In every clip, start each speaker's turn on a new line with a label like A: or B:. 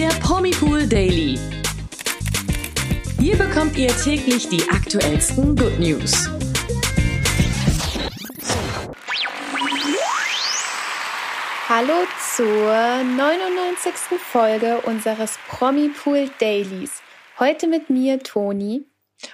A: der Promipool Daily. Hier bekommt ihr täglich die aktuellsten Good News.
B: Hallo zur 99. Folge unseres Promipool Dailies. Heute mit mir Toni.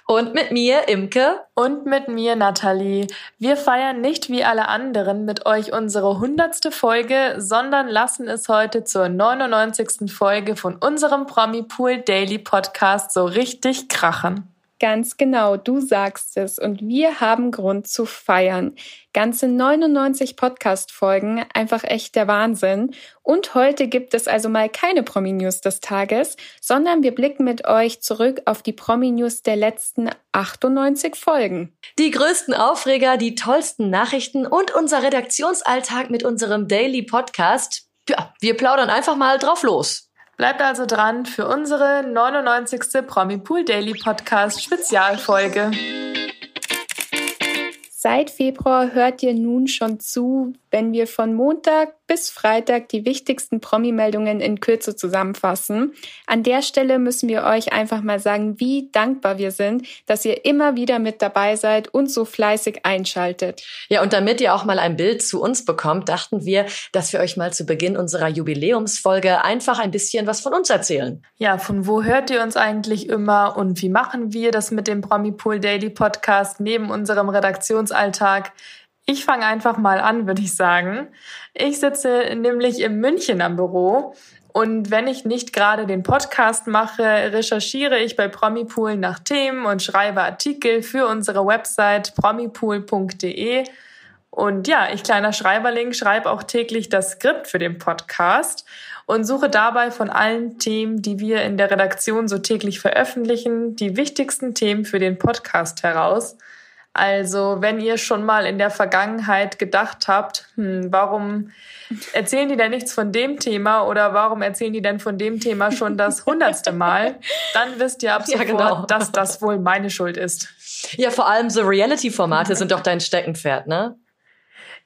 C: Und mit mir, Imke.
D: Und mit mir, Nathalie. Wir feiern nicht wie alle anderen mit euch unsere hundertste Folge, sondern lassen es heute zur 99. Folge von unserem Promi Pool Daily Podcast so richtig krachen.
B: Ganz genau, du sagst es. Und wir haben Grund zu feiern. Ganze 99 Podcast-Folgen, einfach echt der Wahnsinn. Und heute gibt es also mal keine Promi-News des Tages, sondern wir blicken mit euch zurück auf die Promi-News der letzten 98 Folgen.
C: Die größten Aufreger, die tollsten Nachrichten und unser Redaktionsalltag mit unserem Daily Podcast. Ja, wir plaudern einfach mal drauf los.
D: Bleibt also dran für unsere 99. Promi Pool Daily Podcast Spezialfolge.
B: Seit Februar hört ihr nun schon zu, wenn wir von Montag bis Freitag die wichtigsten Promi-Meldungen in Kürze zusammenfassen. An der Stelle müssen wir euch einfach mal sagen, wie dankbar wir sind, dass ihr immer wieder mit dabei seid und so fleißig einschaltet.
C: Ja, und damit ihr auch mal ein Bild zu uns bekommt, dachten wir, dass wir euch mal zu Beginn unserer Jubiläumsfolge einfach ein bisschen was von uns erzählen.
D: Ja, von wo hört ihr uns eigentlich immer und wie machen wir das mit dem Promi Pool Daily Podcast neben unserem Redaktionsalltag? Ich fange einfach mal an, würde ich sagen. Ich sitze nämlich in München am Büro und wenn ich nicht gerade den Podcast mache, recherchiere ich bei Promipool nach Themen und schreibe Artikel für unsere Website promipool.de. Und ja, ich kleiner Schreiberling schreibe auch täglich das Skript für den Podcast und suche dabei von allen Themen, die wir in der Redaktion so täglich veröffentlichen, die wichtigsten Themen für den Podcast heraus. Also, wenn ihr schon mal in der Vergangenheit gedacht habt, hm, warum erzählen die denn nichts von dem Thema oder warum erzählen die denn von dem Thema schon das hundertste Mal, dann wisst ihr ab sofort, ja, genau. dass das wohl meine Schuld ist.
C: Ja, vor allem so Reality-Formate sind doch dein Steckenpferd, ne?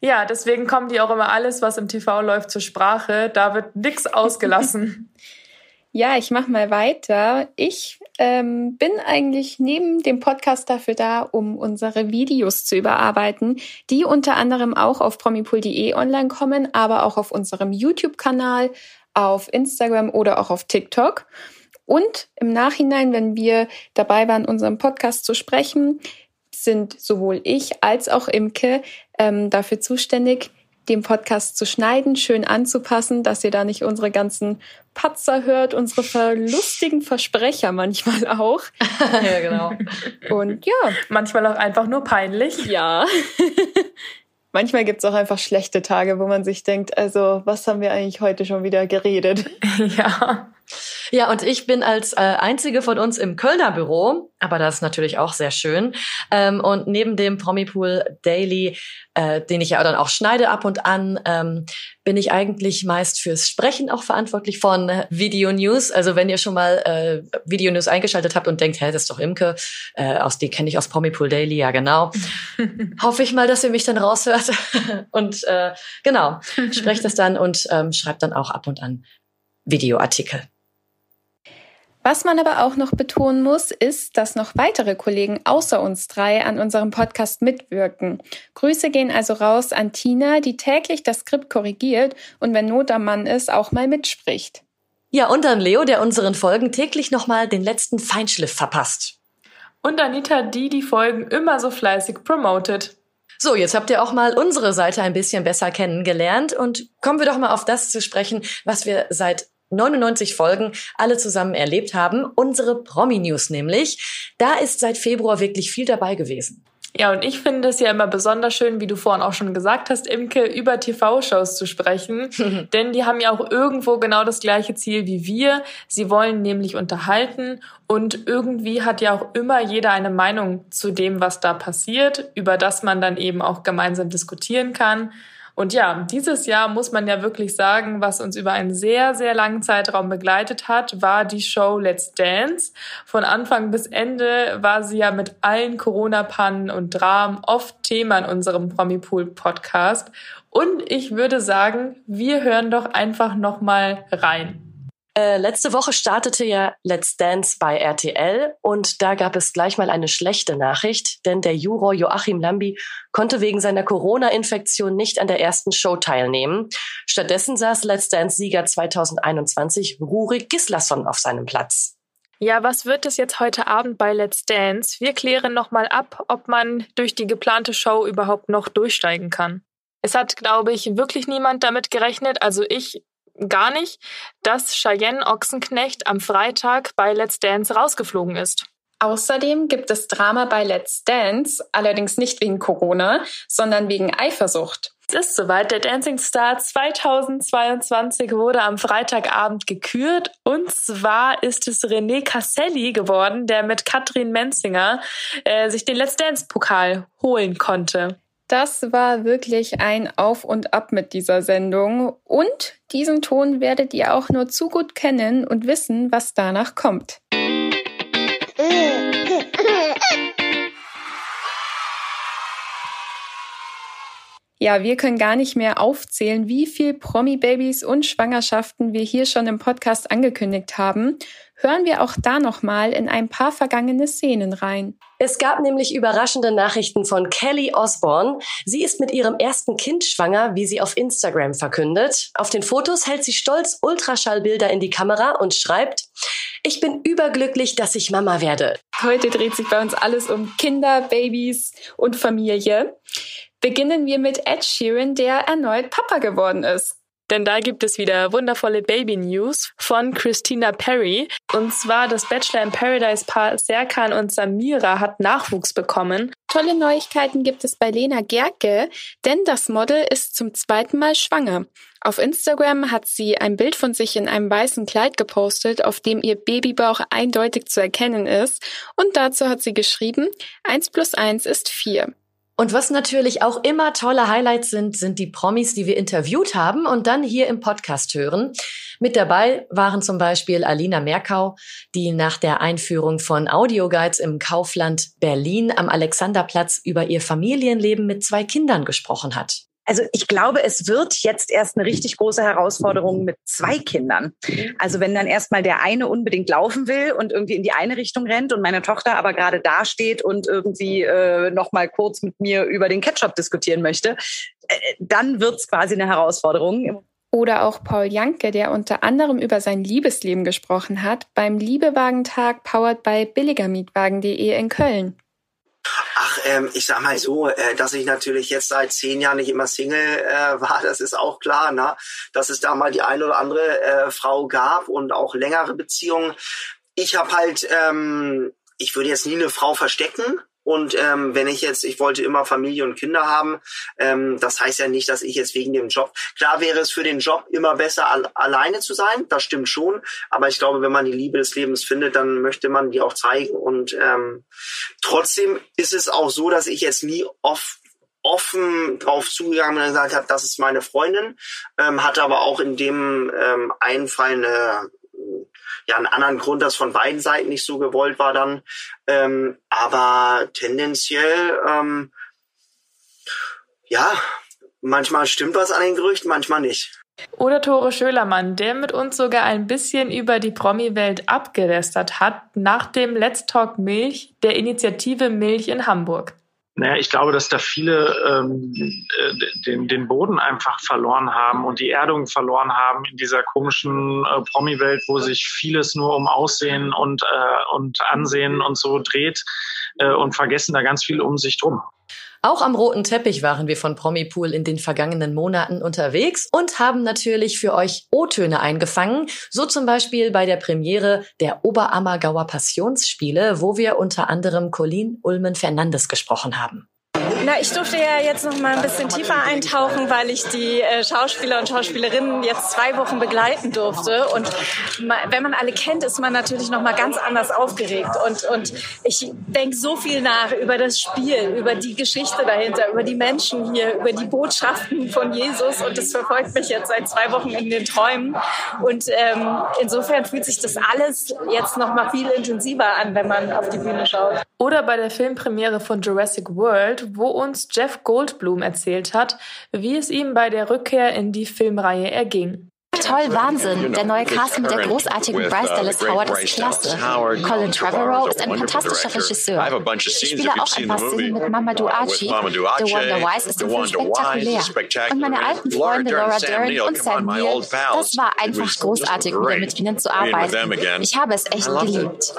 D: Ja, deswegen kommen die auch immer alles, was im TV läuft, zur Sprache. Da wird nichts ausgelassen.
B: Ja, ich mache mal weiter. Ich ähm, bin eigentlich neben dem Podcast dafür da, um unsere Videos zu überarbeiten, die unter anderem auch auf promipool.de online kommen, aber auch auf unserem YouTube-Kanal, auf Instagram oder auch auf TikTok. Und im Nachhinein, wenn wir dabei waren, unseren Podcast zu sprechen, sind sowohl ich als auch Imke ähm, dafür zuständig, den Podcast zu schneiden, schön anzupassen, dass ihr da nicht unsere ganzen Patzer hört, unsere verlustigen Versprecher manchmal auch.
C: ja, genau.
B: Und ja.
D: Manchmal auch einfach nur peinlich.
B: Ja. manchmal gibt's auch einfach schlechte Tage, wo man sich denkt, also was haben wir eigentlich heute schon wieder geredet?
D: ja.
C: Ja, und ich bin als äh, einzige von uns im Kölner Büro, aber das ist natürlich auch sehr schön. Ähm, und neben dem Promipool Daily, äh, den ich ja dann auch schneide ab und an, ähm, bin ich eigentlich meist fürs Sprechen auch verantwortlich von Video News. Also wenn ihr schon mal äh, Video News eingeschaltet habt und denkt, hä, das ist doch Imke, äh, aus die kenne ich aus Promipool Daily, ja genau. Hoffe ich mal, dass ihr mich dann raushört und äh, genau sprecht das dann und ähm, schreibt dann auch ab und an Videoartikel.
B: Was man aber auch noch betonen muss, ist, dass noch weitere Kollegen außer uns drei an unserem Podcast mitwirken. Grüße gehen also raus an Tina, die täglich das Skript korrigiert und wenn Not am Mann ist, auch mal mitspricht.
C: Ja, und an Leo, der unseren Folgen täglich nochmal den letzten Feinschliff verpasst.
D: Und Anita, die die Folgen immer so fleißig promotet.
C: So, jetzt habt ihr auch mal unsere Seite ein bisschen besser kennengelernt und kommen wir doch mal auf das zu sprechen, was wir seit 99 Folgen alle zusammen erlebt haben. Unsere Promi-News nämlich. Da ist seit Februar wirklich viel dabei gewesen.
D: Ja, und ich finde es ja immer besonders schön, wie du vorhin auch schon gesagt hast, Imke, über TV-Shows zu sprechen. Denn die haben ja auch irgendwo genau das gleiche Ziel wie wir. Sie wollen nämlich unterhalten und irgendwie hat ja auch immer jeder eine Meinung zu dem, was da passiert, über das man dann eben auch gemeinsam diskutieren kann. Und ja, dieses Jahr muss man ja wirklich sagen, was uns über einen sehr, sehr langen Zeitraum begleitet hat, war die Show Let's Dance. Von Anfang bis Ende war sie ja mit allen Corona-Pannen und Dramen oft Thema in unserem Promipool-Podcast. Und ich würde sagen, wir hören doch einfach nochmal rein.
C: Äh, letzte Woche startete ja Let's Dance bei RTL und da gab es gleich mal eine schlechte Nachricht, denn der Juror Joachim Lambi konnte wegen seiner Corona-Infektion nicht an der ersten Show teilnehmen. Stattdessen saß Let's Dance-Sieger 2021 Rurik Gislason auf seinem Platz.
D: Ja, was wird es jetzt heute Abend bei Let's Dance? Wir klären nochmal ab, ob man durch die geplante Show überhaupt noch durchsteigen kann. Es hat, glaube ich, wirklich niemand damit gerechnet, also ich gar nicht, dass Cheyenne Ochsenknecht am Freitag bei Let's Dance rausgeflogen ist.
B: Außerdem gibt es Drama bei Let's Dance, allerdings nicht wegen Corona, sondern wegen Eifersucht.
D: Es ist soweit. Der Dancing Star 2022 wurde am Freitagabend gekürt. Und zwar ist es René Casselli geworden, der mit Katrin Menzinger äh, sich den Let's Dance Pokal holen konnte.
B: Das war wirklich ein Auf und Ab mit dieser Sendung. Und diesen Ton werdet ihr auch nur zu gut kennen und wissen, was danach kommt. Ja, wir können gar nicht mehr aufzählen, wie viel Promi-Babys und Schwangerschaften wir hier schon im Podcast angekündigt haben. Hören wir auch da nochmal in ein paar vergangene Szenen rein.
C: Es gab nämlich überraschende Nachrichten von Kelly Osborne. Sie ist mit ihrem ersten Kind schwanger, wie sie auf Instagram verkündet. Auf den Fotos hält sie stolz Ultraschallbilder in die Kamera und schreibt, ich bin überglücklich, dass ich Mama werde.
B: Heute dreht sich bei uns alles um Kinder, Babys und Familie. Beginnen wir mit Ed Sheeran, der erneut Papa geworden ist.
D: Denn da gibt es wieder wundervolle Baby-News von Christina Perry. Und zwar das Bachelor in Paradise-Paar Serkan und Samira hat Nachwuchs bekommen.
B: Tolle Neuigkeiten gibt es bei Lena Gerke, denn das Model ist zum zweiten Mal schwanger. Auf Instagram hat sie ein Bild von sich in einem weißen Kleid gepostet, auf dem ihr Babybauch eindeutig zu erkennen ist. Und dazu hat sie geschrieben, 1 plus 1 ist 4.
C: Und was natürlich auch immer tolle Highlights sind, sind die Promis, die wir interviewt haben und dann hier im Podcast hören. Mit dabei waren zum Beispiel Alina Merkau, die nach der Einführung von Audioguides im Kaufland Berlin am Alexanderplatz über ihr Familienleben mit zwei Kindern gesprochen hat.
E: Also ich glaube, es wird jetzt erst eine richtig große Herausforderung mit zwei Kindern. Also wenn dann erstmal der eine unbedingt laufen will und irgendwie in die eine Richtung rennt und meine Tochter aber gerade da steht und irgendwie äh, noch kurz mit mir über den Ketchup diskutieren möchte, äh, dann wird's quasi eine Herausforderung.
B: Oder auch Paul Janke, der unter anderem über sein Liebesleben gesprochen hat beim Liebewagentag powered by billigermietwagen.de in Köln.
F: Ach, ähm, ich sag mal so, äh, dass ich natürlich jetzt seit zehn Jahren nicht immer Single äh, war, das ist auch klar, ne? dass es da mal die eine oder andere äh, Frau gab und auch längere Beziehungen. Ich habe halt, ähm, ich würde jetzt nie eine Frau verstecken, und ähm, wenn ich jetzt, ich wollte immer Familie und Kinder haben, ähm, das heißt ja nicht, dass ich jetzt wegen dem Job. Klar wäre es für den Job immer besser, al alleine zu sein, das stimmt schon. Aber ich glaube, wenn man die Liebe des Lebens findet, dann möchte man die auch zeigen. Und ähm, trotzdem ist es auch so, dass ich jetzt nie oft offen drauf zugegangen und gesagt habe, das ist meine Freundin, ähm, hatte aber auch in dem ähm, einen Fall eine ja einen anderen Grund, dass von beiden Seiten nicht so gewollt war dann. Ähm, aber tendenziell, ähm, ja, manchmal stimmt was an den Gerüchten, manchmal nicht.
D: Oder Tore Schölermann, der mit uns sogar ein bisschen über die Promi-Welt abgelästert hat nach dem Let's Talk Milch der Initiative Milch in Hamburg.
G: Naja, ich glaube, dass da viele ähm, äh, den, den Boden einfach verloren haben und die Erdung verloren haben in dieser komischen äh, Promi-Welt, wo sich vieles nur um Aussehen und, äh, und Ansehen und so dreht äh, und vergessen da ganz viel um sich drum.
C: Auch am roten Teppich waren wir von Promipool in den vergangenen Monaten unterwegs und haben natürlich für euch O-Töne eingefangen, so zum Beispiel bei der Premiere der Oberammergauer Passionsspiele, wo wir unter anderem Colin Ulmen Fernandes gesprochen haben.
H: Na, ich durfte ja jetzt noch mal ein bisschen tiefer eintauchen, weil ich die äh, Schauspieler und Schauspielerinnen jetzt zwei Wochen begleiten durfte. Und wenn man alle kennt, ist man natürlich noch mal ganz anders aufgeregt. Und, und ich denke so viel nach über das Spiel, über die Geschichte dahinter, über die Menschen hier, über die Botschaften von Jesus. Und das verfolgt mich jetzt seit zwei Wochen in den Träumen. Und ähm, insofern fühlt sich das alles jetzt noch mal viel intensiver an, wenn man auf die Bühne schaut.
D: Oder bei der Filmpremiere von Jurassic World, wo uns Jeff Goldblum erzählt hat, wie es ihm bei der Rückkehr in die Filmreihe erging.
I: toll, Wahnsinn. Der neue Cast mit der großartigen Bryce Dallas Howard ist klasse. Colin Trevorrow ist ein fantastischer Regisseur. Ich spiele auch ein paar Szenen mit Mamadou Achi. The Wonder Wise ist im Film spektakulär. Und meine alten Freunde Laura Dern und Sam Neill, das war einfach großartig, wieder mit ihnen zu arbeiten. Ich habe es echt geliebt.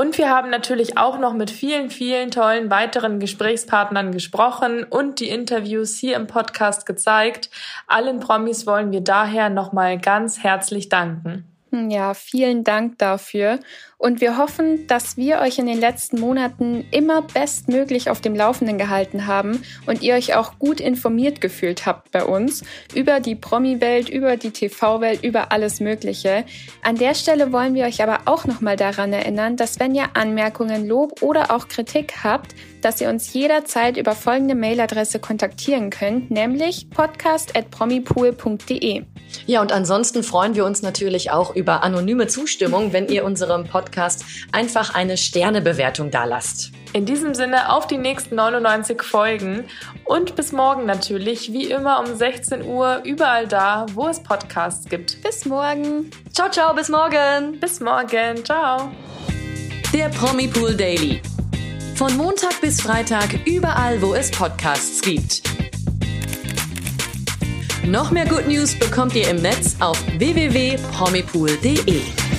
D: Und wir haben natürlich auch noch mit vielen, vielen tollen weiteren Gesprächspartnern gesprochen und die Interviews hier im Podcast gezeigt. Allen Promis wollen wir daher nochmal ganz herzlich danken.
B: Ja, vielen Dank dafür. Und wir hoffen, dass wir euch in den letzten Monaten immer bestmöglich auf dem Laufenden gehalten haben und ihr euch auch gut informiert gefühlt habt bei uns über die Promi-Welt, über die TV-Welt, über alles Mögliche. An der Stelle wollen wir euch aber auch nochmal daran erinnern, dass wenn ihr Anmerkungen, Lob oder auch Kritik habt, dass ihr uns jederzeit über folgende Mailadresse kontaktieren könnt, nämlich podcast.promipool.de.
C: Ja, und ansonsten freuen wir uns natürlich auch über anonyme Zustimmung, wenn ihr unserem Podcast einfach eine Sternebewertung dalasst.
D: In diesem Sinne auf die nächsten 99 Folgen und bis morgen natürlich, wie immer um 16 Uhr, überall da, wo es Podcasts gibt.
B: Bis morgen.
C: Ciao, ciao, bis morgen.
D: Bis morgen. Ciao.
A: Der Promipool Daily. Von Montag bis Freitag überall, wo es Podcasts gibt. Noch mehr Good News bekommt ihr im Netz auf www.promipool.de.